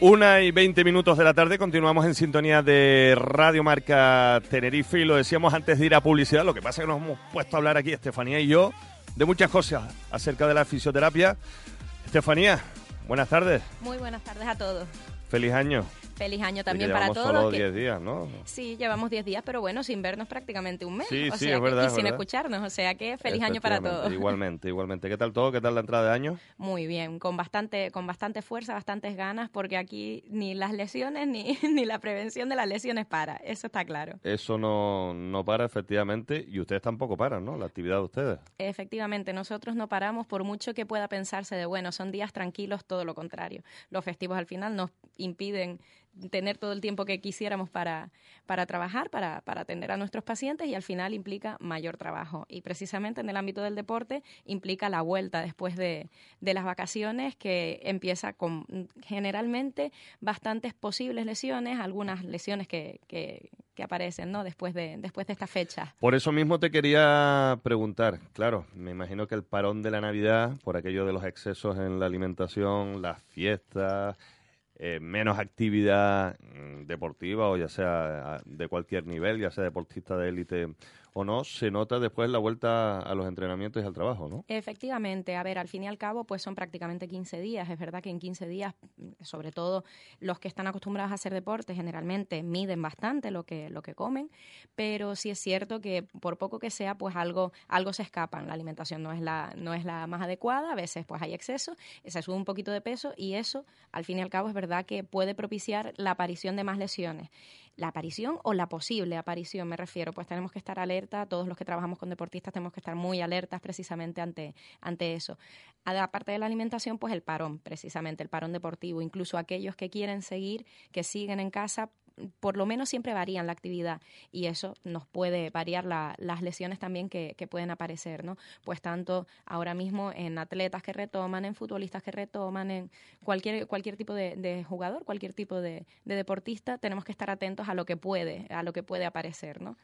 Una y veinte minutos de la tarde, continuamos en sintonía de Radio Marca Tenerife y lo decíamos antes de ir a publicidad, lo que pasa es que nos hemos puesto a hablar aquí, Estefanía y yo, de muchas cosas acerca de la fisioterapia. Estefanía, buenas tardes. Muy buenas tardes a todos. Feliz año. Feliz año también para todos. solo 10 días, ¿no? Sí, llevamos 10 días, pero bueno, sin vernos prácticamente un mes. Sí, o sí, sea es verdad. Y sin escucharnos, o sea que feliz año para todos. Igualmente, igualmente. ¿Qué tal todo? ¿Qué tal la entrada de año? Muy bien, con bastante, con bastante fuerza, bastantes ganas, porque aquí ni las lesiones ni, ni la prevención de las lesiones para, eso está claro. Eso no, no para, efectivamente, y ustedes tampoco paran, ¿no? La actividad de ustedes. Efectivamente, nosotros no paramos por mucho que pueda pensarse de, bueno, son días tranquilos, todo lo contrario. Los festivos al final nos impiden tener todo el tiempo que quisiéramos para, para trabajar, para, para atender a nuestros pacientes y al final implica mayor trabajo. Y precisamente en el ámbito del deporte implica la vuelta después de, de las vacaciones que empieza con generalmente bastantes posibles lesiones, algunas lesiones que, que, aparecen ¿no? después, de, después de esta fecha. Por eso mismo te quería preguntar, claro, me imagino que el parón de la Navidad, por aquello de los excesos en la alimentación, las fiestas, eh, menos actividad mm, deportiva o ya sea de cualquier nivel, ya sea deportista de élite o no, se nota después la vuelta a los entrenamientos y al trabajo, ¿no? Efectivamente, a ver, al fin y al cabo, pues son prácticamente 15 días. Es verdad que en 15 días, sobre todo los que están acostumbrados a hacer deporte, generalmente miden bastante lo que, lo que comen, pero sí es cierto que por poco que sea, pues algo, algo se escapan. La alimentación no es la, no es la más adecuada, a veces pues hay exceso, se sube un poquito de peso y eso, al fin y al cabo, es verdad que puede propiciar la aparición de más lesiones. La aparición o la posible aparición, me refiero, pues tenemos que estar alerta, todos los que trabajamos con deportistas tenemos que estar muy alertas precisamente ante, ante eso. Aparte de la alimentación, pues el parón, precisamente, el parón deportivo, incluso aquellos que quieren seguir, que siguen en casa, por lo menos siempre varían la actividad y eso nos puede variar las lesiones también que, pueden aparecer, ¿no? Pues tanto ahora mismo en atletas que retoman, en futbolistas que retoman, en cualquier, cualquier tipo de, jugador, cualquier tipo de, deportista, tenemos que estar atentos a lo que puede, a lo que puede aparecer, ¿no?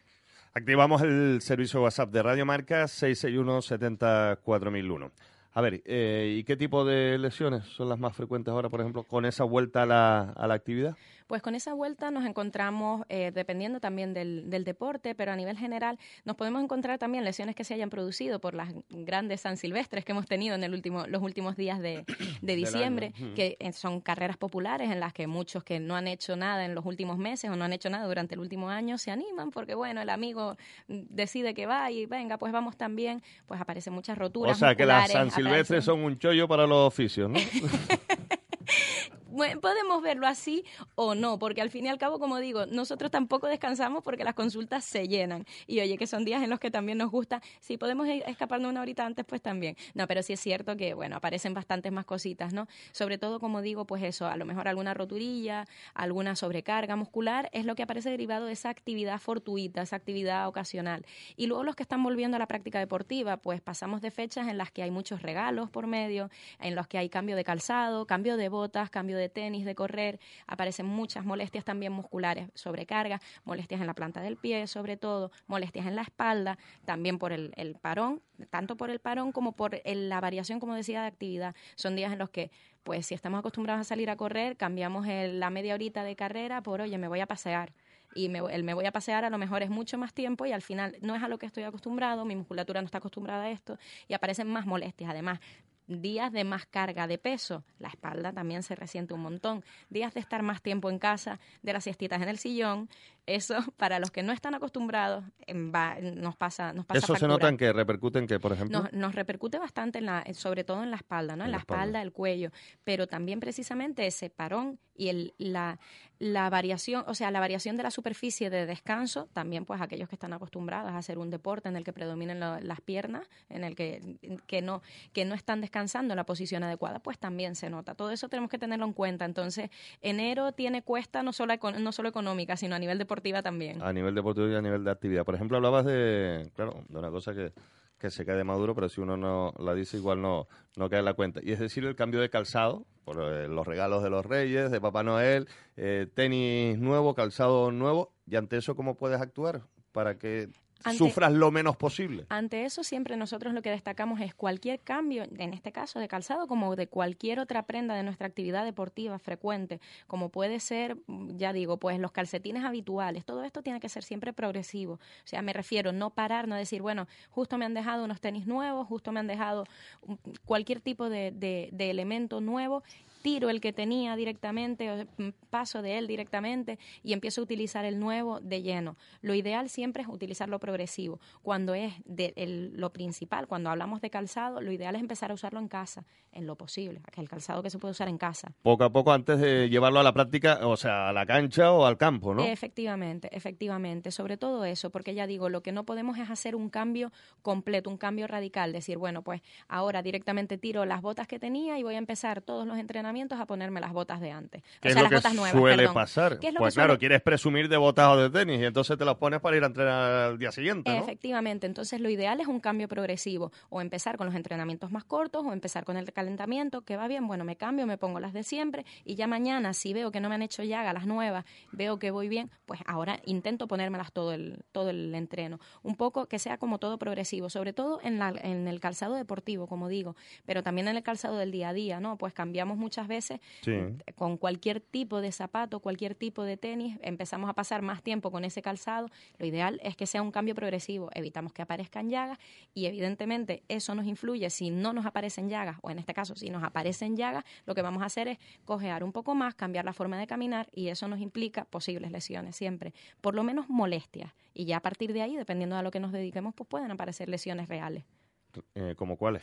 Activamos el servicio WhatsApp de Radio Marca 661 74001. A ver, eh, ¿y qué tipo de lesiones son las más frecuentes ahora, por ejemplo, con esa vuelta a la, a la actividad? Pues con esa vuelta nos encontramos, eh, dependiendo también del, del, deporte, pero a nivel general nos podemos encontrar también lesiones que se hayan producido por las grandes San Silvestres que hemos tenido en el último, los últimos días de, de diciembre, que eh, son carreras populares en las que muchos que no han hecho nada en los últimos meses o no han hecho nada durante el último año se animan porque, bueno, el amigo decide que va y venga, pues vamos también, pues aparecen muchas roturas. O sea que las San Silvestres son un chollo para los oficios, ¿no? podemos verlo así o no, porque al fin y al cabo, como digo, nosotros tampoco descansamos porque las consultas se llenan. Y oye, que son días en los que también nos gusta, si podemos e-, escaparnos una horita antes, pues también. No, pero sí es cierto que, bueno, aparecen bastantes más cositas, ¿no? Sobre todo, como digo, pues eso, a lo mejor alguna roturilla, alguna sobrecarga muscular, es lo que aparece derivado de esa actividad fortuita, esa actividad ocasional. Y luego los que están volviendo a la práctica deportiva, pues pasamos de fechas en las que hay muchos regalos por medio, en los que hay cambio de calzado, cambio de botas, cambio de de tenis, de correr, aparecen muchas molestias también musculares, sobrecarga, molestias en la planta del pie, sobre todo, molestias en la espalda, también por el, parón, tanto por el parón como por la variación, como decía, de actividad. Son días en los que, pues, si estamos acostumbrados a salir a correr, cambiamos la media horita de carrera por, oye, me voy a pasear y me, el me voy a pasear a lo mejor es mucho más tiempo y al final no es a lo que estoy acostumbrado, mi musculatura no está acostumbrada a esto y aparecen más molestias. Además, días de más carga de peso, la espalda también se resiente un montón, días de estar más tiempo en casa, de las siestitas en el sillón, eso para los que no están acostumbrados nos pasa nos pasa Eso se nota en que repercute en que, por ejemplo. Nos, repercute bastante en la sobre todo en la espalda, ¿no? En, la espalda, el cuello, pero también precisamente ese parón y el, la, la variación, o sea, la variación de la superficie de descanso, también pues aquellos que están acostumbrados a hacer un deporte en el que predominen las piernas, en el que, que no que no están descansando en la posición adecuada, pues también se nota. Todo eso tenemos que tenerlo en cuenta. Entonces, enero tiene cuesta no solo no solo económica, sino a nivel de también. A nivel deportivo y a nivel de actividad. Por ejemplo, hablabas de, claro, de una cosa que, que se cae de maduro, pero si uno no la dice igual no, no cae en la cuenta. Y es decir, el cambio de calzado, por eh, los regalos de los reyes, de Papá Noel, eh, tenis nuevo, calzado nuevo, y ante eso, ¿cómo puedes actuar para que sufras lo menos posible. Ante eso siempre nosotros lo que destacamos es cualquier cambio, en este caso de calzado, como de cualquier otra prenda de nuestra actividad deportiva frecuente, como puede ser, ya digo, pues los calcetines habituales, todo esto tiene que ser siempre progresivo. O sea, me refiero no parar, no decir, bueno, justo me han dejado unos tenis nuevos, justo me han dejado cualquier tipo de, de elemento nuevo tiro el que tenía directamente, mm, paso de él directamente y empiezo a utilizar el nuevo de lleno. Lo ideal siempre es utilizar lo progresivo. Cuando es de lo principal, cuando hablamos de calzado, lo ideal es empezar a usarlo en casa, en lo posible, el calzado que se puede usar en casa. Poco a poco antes de llevarlo a la práctica, o sea, a la cancha o al campo, ¿no? Efectivamente, efectivamente. Sobre todo eso, porque ya digo, lo que no podemos es hacer un cambio completo, un cambio radical, decir, bueno, pues ahora directamente tiro las botas que tenía y voy a empezar todos los entrenamientos a ponerme las botas de antes. ¿Qué es lo que suele pasar? pues claro, quieres presumir de botas o de tenis y entonces te las pones para ir a entrenar al día siguiente, Efectivamente, entonces lo ideal es un cambio progresivo, o empezar con los entrenamientos más cortos, o empezar con el calentamiento, que va bien, bueno, me cambio, me pongo las de siempre, y ya mañana, si veo que no me han hecho llaga las nuevas, veo que voy bien, pues ahora intento ponérmelas todo el, todo el entreno. Un poco que sea como todo progresivo, sobre todo en, la, en el calzado deportivo, como digo, pero también en el calzado del día a día, ¿no? Pues cambiamos muchas veces con cualquier tipo de zapato, cualquier tipo de tenis, empezamos a pasar más tiempo con ese calzado. Lo ideal es que sea un cambio progresivo, evitamos que aparezcan llagas y evidentemente eso nos influye. Si no nos aparecen llagas o en este caso si nos aparecen llagas, lo que vamos a hacer es cojear un poco más, cambiar la forma de caminar y eso nos implica posibles lesiones siempre, por lo menos molestias. Y ya a partir de ahí, dependiendo de a lo que nos dediquemos, pues pueden aparecer lesiones reales. Eh, ¿Como cuáles?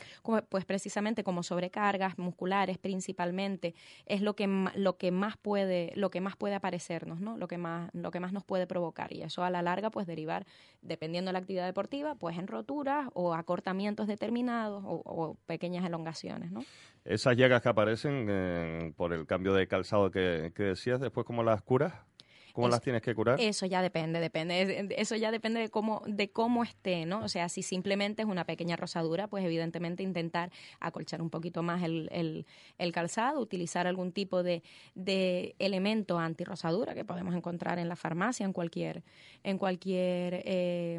Pues precisamente como sobrecargas musculares principalmente es lo que lo que más puede lo que más puede aparecernos, ¿no? Lo que más lo que más nos puede provocar y eso a la larga pues derivar dependiendo de la actividad deportiva pues en roturas o acortamientos determinados o, pequeñas elongaciones, ¿no? Esas llagas que aparecen eh, por el cambio de calzado que, que decías después cómo las curas ¿Cómo las tienes que curar? Eso ya depende, depende. Eso ya depende de cómo, de cómo esté, ¿no? O sea, si simplemente es una pequeña rosadura, pues evidentemente intentar acolchar un poquito más el, el, calzado, utilizar algún tipo de, de elemento antirrosadura que podemos encontrar en la farmacia, en cualquier, en cualquier, eh,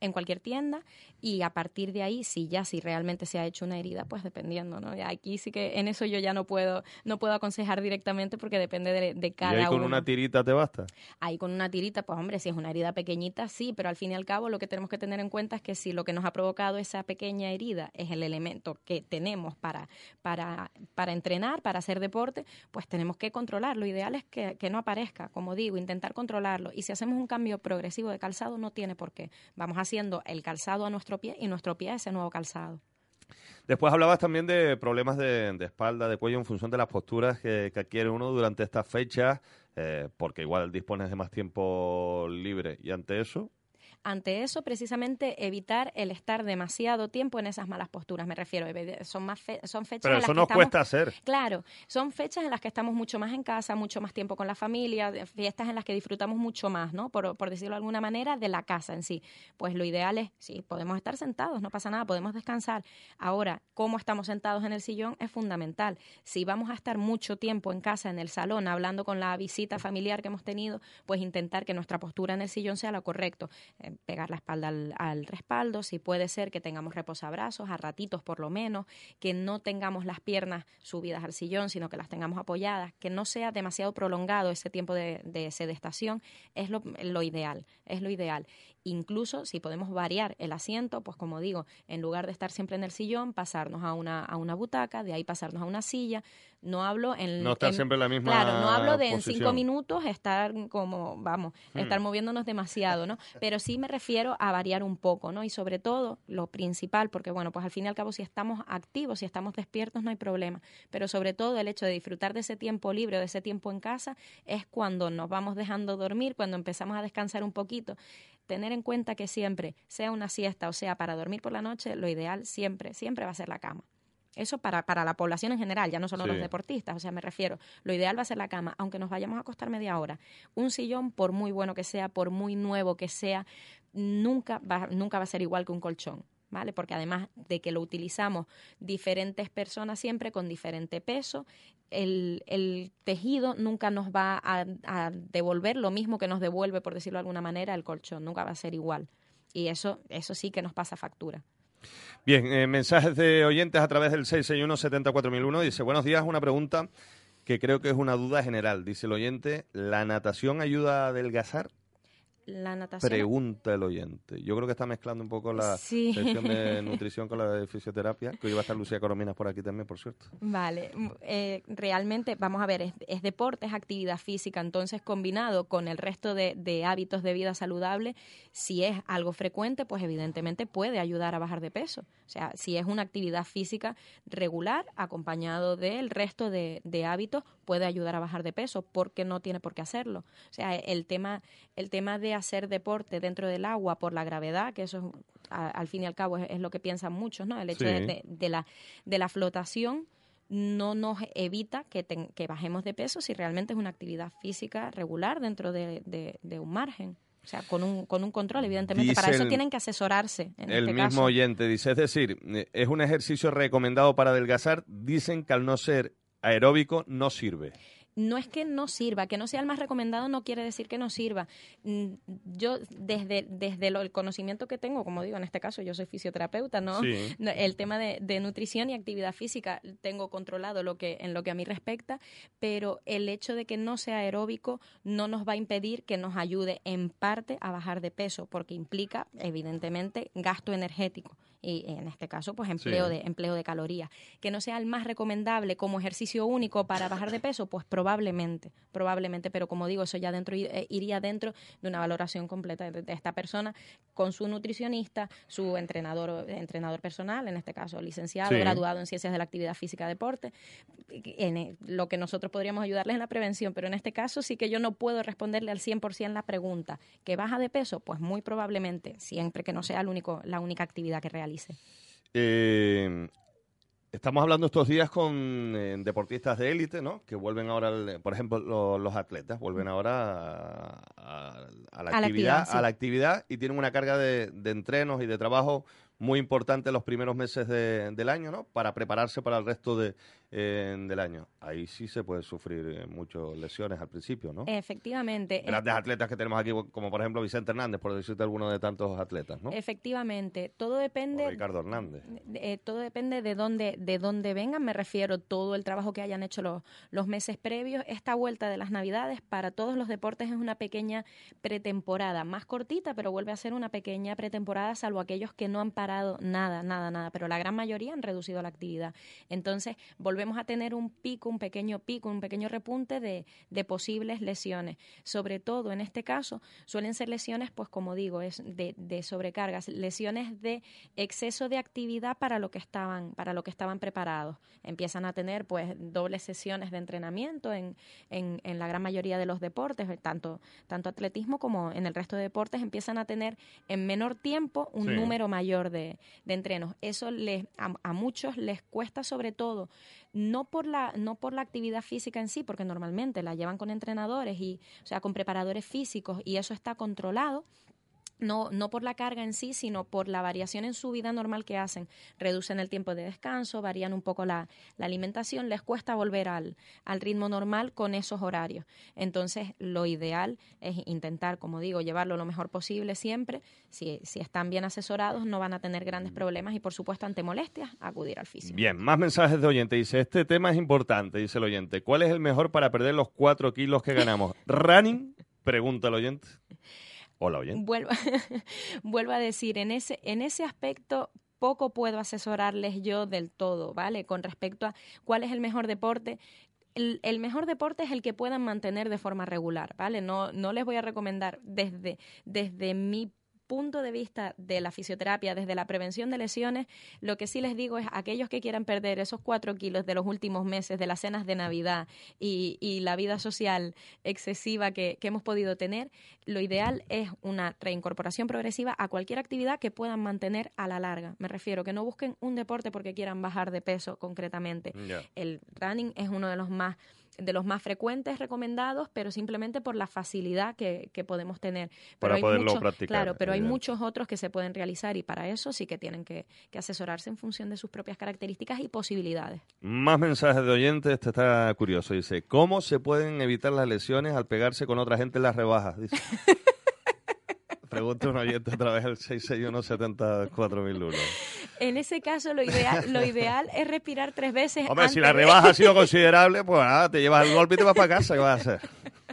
en cualquier tienda, y a partir de ahí, si ya si realmente se ha hecho una herida, pues dependiendo, ¿no? Aquí sí que en eso yo ya no puedo, no puedo aconsejar directamente porque depende de, de cada ¿Y ahí con una tirita te basta? Ahí con una tirita, pues hombre, si es una herida pequeñita, sí, pero al fin y al cabo lo que tenemos que tener en cuenta es que si lo que nos ha provocado esa pequeña herida es el elemento que tenemos para, para, para entrenar, para hacer deporte, pues tenemos que controlarlo. Lo ideal es que, que no aparezca, como digo, intentar controlarlo. Y si hacemos un cambio progresivo de calzado, no tiene por qué. Vamos haciendo el calzado a nuestro pie y nuestro pie a ese nuevo calzado. Después hablabas también de problemas de, espalda, de cuello en función de las posturas que, que adquiere uno durante estas fechas. Eh, porque igual dispones de más tiempo libre y ante eso ante eso, precisamente evitar el estar demasiado tiempo en esas malas posturas. Me refiero, son más son fechas Pero en eso las nos que cuesta hacer. Claro, son fechas en las que estamos mucho más en casa, mucho más tiempo con la familia, fiestas en las que disfrutamos mucho más, ¿no? Por, por decirlo de alguna manera, de la casa en sí. Pues lo ideal es, sí, podemos estar sentados, no pasa nada, podemos descansar. Ahora, cómo estamos sentados en el sillón es fundamental. Si vamos a estar mucho tiempo en casa, en el salón, hablando con la visita familiar que hemos tenido, pues intentar que nuestra postura en el sillón sea la correcta. Eh, pegar la espalda al, respaldo, si puede ser que tengamos reposabrazos, a ratitos por lo menos, que no tengamos las piernas subidas al sillón, sino que las tengamos apoyadas, que no sea demasiado prolongado ese tiempo de, de sedestación, es lo, lo ideal, es lo ideal. Incluso si podemos variar el asiento, pues como digo, en lugar de estar siempre en el sillón, pasarnos a una, a una butaca, de ahí pasarnos a una silla. No hablo en... No estar siempre en la misma Claro, no hablo de en cinco minutos estar como, vamos, hmm. estar moviéndonos demasiado, ¿no? Pero sí me refiero a variar un poco, ¿no? Y sobre todo, lo principal, porque bueno, pues al fin y al cabo si estamos activos, si estamos despiertos, no hay problema. Pero sobre todo el hecho de disfrutar de ese tiempo libre, de ese tiempo en casa, es cuando nos vamos dejando dormir, cuando empezamos a descansar un poquito tener en cuenta que siempre, sea una siesta o sea para dormir por la noche, lo ideal siempre, siempre va a ser la cama. Eso para, para la población en general, ya no solo los deportistas, o sea, me refiero, lo ideal va a ser la cama, aunque nos vayamos a acostar media hora. Un sillón, por muy bueno que sea, por muy nuevo que sea, nunca va, nunca va a ser igual que un colchón. ¿Vale? Porque además de que lo utilizamos diferentes personas siempre con diferente peso, el, el tejido nunca nos va a, a, devolver lo mismo que nos devuelve, por decirlo de alguna manera, el colchón, nunca va a ser igual. Y eso, eso sí que nos pasa factura. Bien, eh, mensajes de oyentes a través del 661-74001. Dice, buenos días, una pregunta que creo que es una duda general. Dice el oyente, ¿la natación ayuda a adelgazar? La natación. Pregunta el oyente. Yo creo que está mezclando un poco la sección de nutrición con la de fisioterapia, que hoy va a estar Lucía Corominas por aquí también, por cierto. Vale, eh, realmente, vamos a ver, es, deporte, es actividad física, entonces combinado con el resto de, de, hábitos de vida saludable, si es algo frecuente, pues evidentemente puede ayudar a bajar de peso. O sea, si es una actividad física regular, acompañado del resto de, de hábitos, puede ayudar a bajar de peso, porque no tiene por qué hacerlo. O sea, el tema, el tema de hacer deporte dentro del agua por la gravedad, que eso al fin y al cabo es, lo que piensan muchos, ¿no? El hecho de, la, de la flotación no nos evita que, que bajemos de peso si realmente es una actividad física regular dentro de, un margen. O sea, con un, con un control, evidentemente. para eso tienen que asesorarse. En el este mismo oyente dice, es decir, es un ejercicio recomendado para adelgazar. Dicen que al no ser aeróbico no sirve no es que no sirva, que no sea el más recomendado no quiere decir que no sirva. Mm, yo desde, desde el conocimiento que tengo, como digo, en este caso yo soy fisioterapeuta, ¿no? El tema de, de, nutrición y actividad física tengo controlado lo que, en lo que a mí respecta, pero el hecho de que no sea aeróbico no nos va a impedir que nos ayude en parte a bajar de peso, porque implica, evidentemente, gasto energético y en este caso pues empleo de empleo de calorías. Que no sea el más recomendable como ejercicio único para bajar de peso pues probablemente probablemente. Pero como digo eso ya dentro eh, iría dentro de una valoración completa de, esta persona con su nutricionista su entrenador entrenador personal en este caso licenciado graduado en ciencias de la actividad física deporte en eh, lo que nosotros podríamos ayudarles en la prevención. Pero en este caso sí que yo no puedo responderle al 100% la pregunta que baja de peso pues muy probablemente siempre que no sea el único la única actividad que realiza eh, estamos hablando estos días con eh, deportistas de élite, ¿no? Que vuelven ahora, por ejemplo, los atletas vuelven ahora a, la, actividad, a la actividad y tienen una carga de, de entrenos y de trabajo muy importante los primeros meses del año, ¿no? Para prepararse para el resto de, del año. Ahí sí se puede sufrir eh, muchas lesiones al principio, ¿no? Efectivamente. Grandes atletas que tenemos aquí, como por ejemplo Vicente Hernández, por decirte alguno de tantos atletas, ¿no? Efectivamente. Todo depende... Ricardo Hernández. Eh, todo depende de dónde, de dónde vengan, me refiero todo el trabajo que hayan hecho los, los meses previos. Esta vuelta de las Navidades para todos los deportes es una pequeña pretemporada, más cortita, pero vuelve a ser una pequeña pretemporada, salvo aquellos que no han parado nada, nada, nada, pero la gran mayoría han reducido la actividad. Entonces, volvemos a tener un pico, un pequeño pico, un pequeño repunte de, de posibles lesiones. Sobre todo, en este caso, suelen ser lesiones, pues como digo, es de, de sobrecargas, lesiones de exceso de actividad para lo que estaban, para lo que estaban preparados. Empiezan a tener pues dobles sesiones de entrenamiento en, en, en la gran mayoría de los deportes, tanto, tanto atletismo como en el resto de deportes, empiezan a tener en menor tiempo un número mayor de, de entrenos. Eso les, a, muchos les cuesta sobre todo, no por, la, no por la actividad física en sí, porque normalmente la llevan con entrenadores y, o sea, con preparadores físicos y eso está controlado, no, no por la carga en sí, sino por la variación en su vida normal que hacen. Reducen el tiempo de descanso, varían un poco la, la alimentación, les cuesta volver al, al, ritmo normal con esos horarios. Entonces, lo ideal es intentar, como digo, llevarlo lo mejor posible siempre. Si, si están bien asesorados, no van a tener grandes problemas y, por supuesto, ante molestias, acudir al físico. Bien, más mensajes de oyente. Dice, este tema es importante, dice el oyente. ¿Cuál es el mejor para perder los cuatro kilos que ganamos? ¿Running? Pregunta el oyente. Hola, oye. Vuelvo, a decir, en ese, en ese aspecto poco puedo asesorarles yo del todo, ¿vale? Con respecto a cuál es el mejor deporte. El, el, mejor deporte es el que puedan mantener de forma regular, ¿vale? No, no les voy a recomendar desde, desde mi punto de vista de la fisioterapia, desde la prevención de lesiones, lo que sí les digo es aquellos que quieran perder esos cuatro kilos de los últimos meses, de las cenas de Navidad y, la vida social excesiva que, hemos podido tener, lo ideal es una reincorporación progresiva a cualquier actividad que puedan mantener a la larga. Me refiero que no busquen un deporte porque quieran bajar de peso concretamente. El running es uno de los más de los más frecuentes recomendados, pero simplemente por la facilidad que, podemos tener. Para poderlo practicar. Claro, pero hay muchos otros que se pueden realizar y para eso sí que tienen que, asesorarse en función de sus propias características y posibilidades. Más mensajes de oyentes, este está curioso. Dice, ¿cómo se pueden evitar las lesiones al pegarse con otra gente en las rebajas? Dice. pregunta un oyente a través del 661-704001. En ese caso, lo ideal, lo ideal es respirar tres veces. Hombre, si la de- rebaja ha sido considerable, pues nada, te llevas el golpe y te vas para casa. ¿Qué vas a hacer?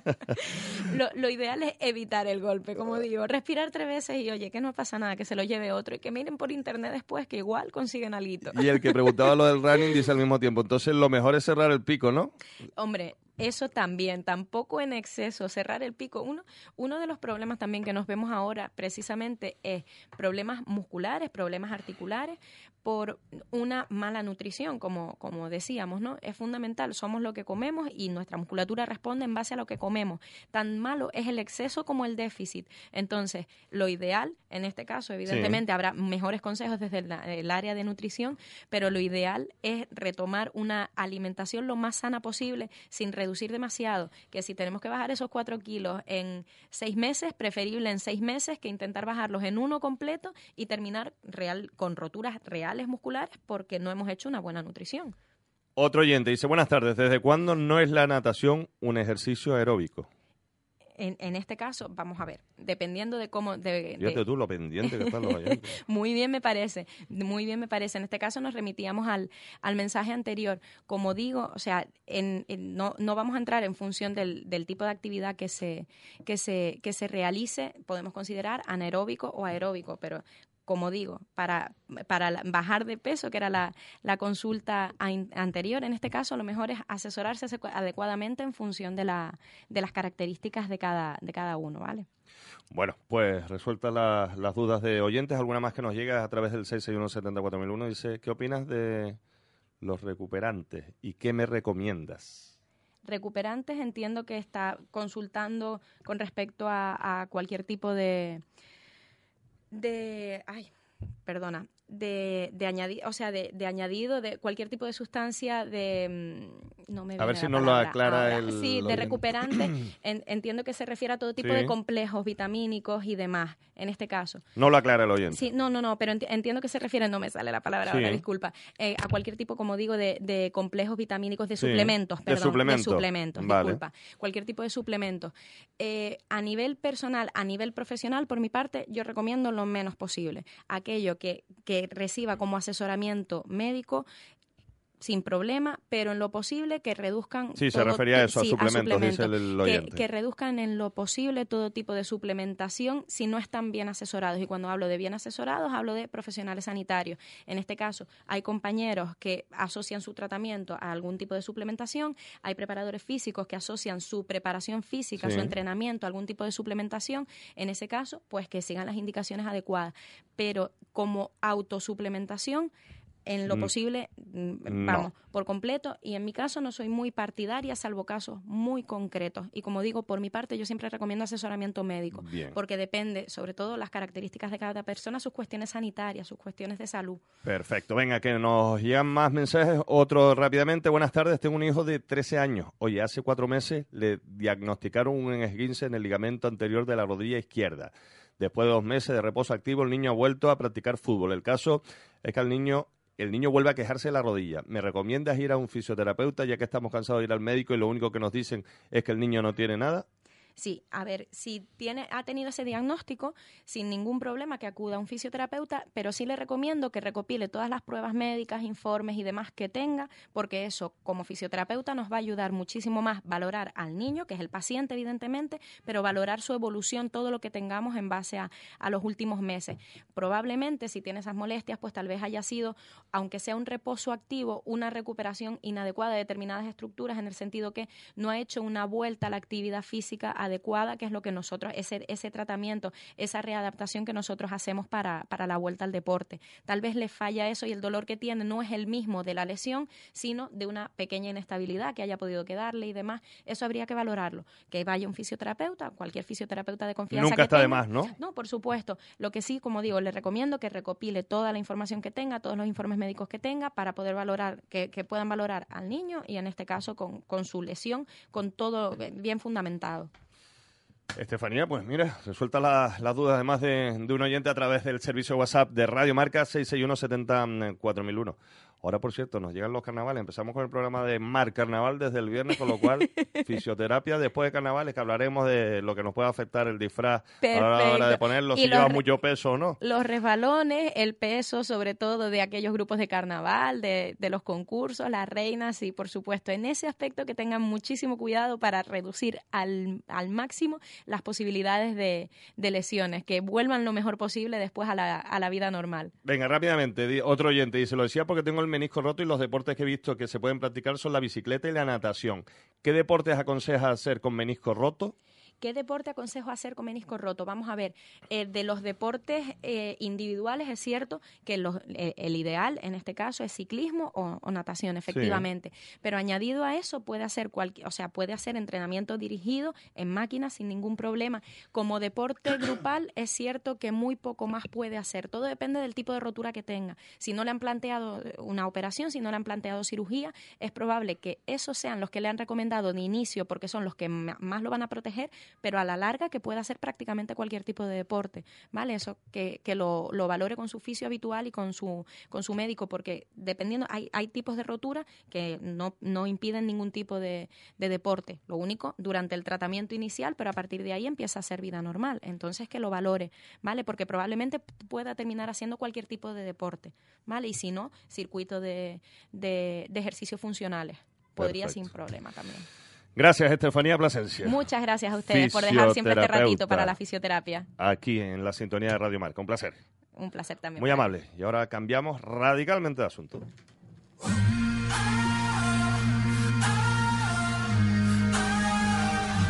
lo, lo ideal es evitar el golpe, como digo, respirar tres veces y oye, que no pasa nada, que se lo lleve otro y que miren por internet después que igual consiguen algo. Y el que preguntaba lo del running dice al mismo tiempo, entonces lo mejor es cerrar el pico, ¿no? Hombre, eso también, tampoco en exceso, cerrar el pico. Uno, uno de los problemas también que nos vemos ahora precisamente es problemas musculares, problemas articulares por una mala nutrición, como, como decíamos, ¿no? Es fundamental, somos lo que comemos y nuestra musculatura responde en base a lo que comemos. Tan malo es el exceso como el déficit. Entonces, lo ideal, en este caso, evidentemente, habrá mejores consejos desde el, el área de nutrición, pero lo ideal es retomar una alimentación lo más sana posible sin reducir demasiado. Que si tenemos que bajar esos cuatro kilos en seis meses, preferible en seis meses que intentar bajarlos en uno completo y terminar real, con roturas reales musculares porque no hemos hecho una buena nutrición. Otro oyente dice, buenas tardes, ¿desde cuándo no es la natación un ejercicio aeróbico? En, en este caso, vamos a ver, dependiendo de cómo... De, tú lo pendiente que están los oyentes. Muy bien me parece, muy bien me parece. En este caso nos remitíamos al, al mensaje anterior. Como digo, o sea, en, en- no, no vamos a entrar en función del, del tipo de actividad que se, que, se, que se realice, podemos considerar anaeróbico o aeróbico, pero como digo, para, para la- bajar de peso, que era la, la consulta anterior, en este caso lo mejor es asesorarse adecu- adecuadamente en función de, la, de las características de cada, de cada uno, ¿vale? Bueno, pues resueltas las, las dudas de oyentes, alguna más que nos llega a través del 661-74001, dice, ¿qué opinas de los recuperantes y qué me recomiendas? recuperantes entiendo que está consultando con respecto a, a cualquier tipo de de ay perdona de, de añadido o sea de, de añadido de cualquier tipo de sustancia de mm, no me A ver si nos lo aclara el sí de recuperante en- entiendo que se refiere a todo tipo Sí. de complejos vitamínicos y demás en este caso No lo aclara el oyente. Sí, no, no, no, pero enti- entiendo que se refiere, no me sale la palabra ahora, disculpa, eh, a cualquier tipo, como digo, de, de complejos vitamínicos, de Sí, suplementos, de perdón, suplementos, suplementos, vale. disculpa, cualquier tipo de suplementos. Eh, a nivel personal, a nivel profesional, por mi parte, yo recomiendo lo menos posible. Aquello que, que reciba como asesoramiento médico sin problema, pero en lo posible que reduzcan... Sí, se refería a eso, a sí, suplementos, dice el- que- oyente. que reduzcan en lo posible todo tipo de suplementación si no están bien asesorados. Y cuando hablo de bien asesorados, hablo de profesionales sanitarios. En este caso, hay compañeros que asocian su tratamiento a algún tipo de suplementación, hay preparadores físicos que asocian su preparación física, Sí. su entrenamiento a algún tipo de suplementación. En ese caso, pues que sigan las indicaciones adecuadas. Pero como autosuplementación, en lo Mm, posible, mm, no. vamos, por completo. Y en mi caso no soy muy partidaria, salvo casos muy concretos. Y como digo, por mi parte, yo siempre recomiendo asesoramiento médico, Bien. porque depende, sobre todo, las características de cada persona, sus cuestiones sanitarias, sus cuestiones de salud. Perfecto, venga, que nos llegan más mensajes. Otro rápidamente, buenas tardes, tengo un hijo de 13 años. Oye, hace cuatro meses le diagnosticaron un esguince en el ligamento anterior de la rodilla izquierda. Después de dos meses de reposo activo, el niño ha vuelto a practicar fútbol. El caso es que el niño, el niño vuelve a quejarse de la rodilla. ¿Me recomiendas ir a un fisioterapeuta ya que estamos cansados de ir al médico y lo único que nos dicen es que el niño no tiene nada? Sí, a ver, si tiene, ha tenido ese diagnóstico, sin ningún problema que acuda a un fisioterapeuta, pero sí le recomiendo que recopile todas las pruebas médicas, informes y demás que tenga, porque eso como fisioterapeuta nos va a ayudar muchísimo más valorar al niño, que es el paciente evidentemente, pero valorar su evolución, todo lo que tengamos en base a, a los últimos meses. Probablemente si tiene esas molestias, pues tal vez haya sido, aunque sea un reposo activo, una recuperación inadecuada de determinadas estructuras en el sentido que no ha hecho una vuelta a la actividad física adecuada, que es lo que nosotros, ese, ese tratamiento, esa readaptación que nosotros hacemos para, para la vuelta al deporte. Tal vez le falla eso y el dolor que tiene no es el mismo de la lesión, sino de una pequeña inestabilidad que haya podido quedarle y demás. Eso habría que valorarlo. Que vaya un fisioterapeuta, cualquier fisioterapeuta de confianza. Nunca que está de más, ¿no? No, por supuesto. Lo que sí, como digo, le recomiendo que recopile toda la información que tenga, todos los informes médicos que tenga, para poder valorar, que, que puedan valorar al niño y en este caso con, con su lesión, con todo bien fundamentado. Estefanía, pues mira, resuelta la- las dudas además de, de un oyente a través del servicio WhatsApp de Radio Marca 661 70 4001. Ahora, por cierto, nos llegan los carnavales. Empezamos con el programa de Mar Carnaval desde el viernes, con lo cual, fisioterapia después de carnavales, que hablaremos de lo que nos puede afectar el disfraz a la hora de ponerlo, si lleva mucho peso o no. Los resbalones, el peso, sobre todo de aquellos grupos de carnaval, de, de los concursos, las reinas, y por supuesto, en ese aspecto que tengan muchísimo cuidado para reducir al, al máximo las posibilidades de, de, lesiones, que vuelvan lo mejor posible después a la, a la vida normal. Venga, rápidamente, otro oyente, y se lo decía porque tengo el menisco roto y los deportes que he visto que se pueden practicar son la bicicleta y la natación. ¿Qué deportes aconseja hacer con menisco roto? ¿Qué deporte aconsejo hacer con menisco roto? Vamos a ver, eh, de los deportes eh, individuales es cierto que eh, el ideal en este caso es ciclismo o, natación, efectivamente. Pero añadido a eso puede hacer cualquier, o sea, puede hacer entrenamiento dirigido en máquinas sin ningún problema. Como deporte grupal es cierto que muy poco más puede hacer. Todo depende del tipo de rotura que tenga. Si no le han planteado una operación, si no le han planteado cirugía, es probable que esos sean los que le han recomendado de inicio porque son los que más lo van a proteger, pero a la larga que pueda hacer prácticamente cualquier tipo de deporte, ¿vale? Eso que, que lo, lo, valore con su fisio habitual y con su, con su médico, porque dependiendo, hay, hay tipos de rotura que no, no impiden ningún tipo de, de deporte. Lo único, durante el tratamiento inicial, pero a partir de ahí empieza a ser vida normal. Entonces que lo valore, ¿vale? Porque probablemente pueda terminar haciendo cualquier tipo de deporte, ¿vale? Y si no, circuito de, de, de ejercicios funcionales. Podría sin problema también. Gracias, Estefanía Plasencia. Muchas gracias a ustedes por dejar siempre este ratito para la fisioterapia. Aquí en la sintonía de Radio Marca. Un placer. Un placer también. Muy amable. Y ahora cambiamos radicalmente de asunto.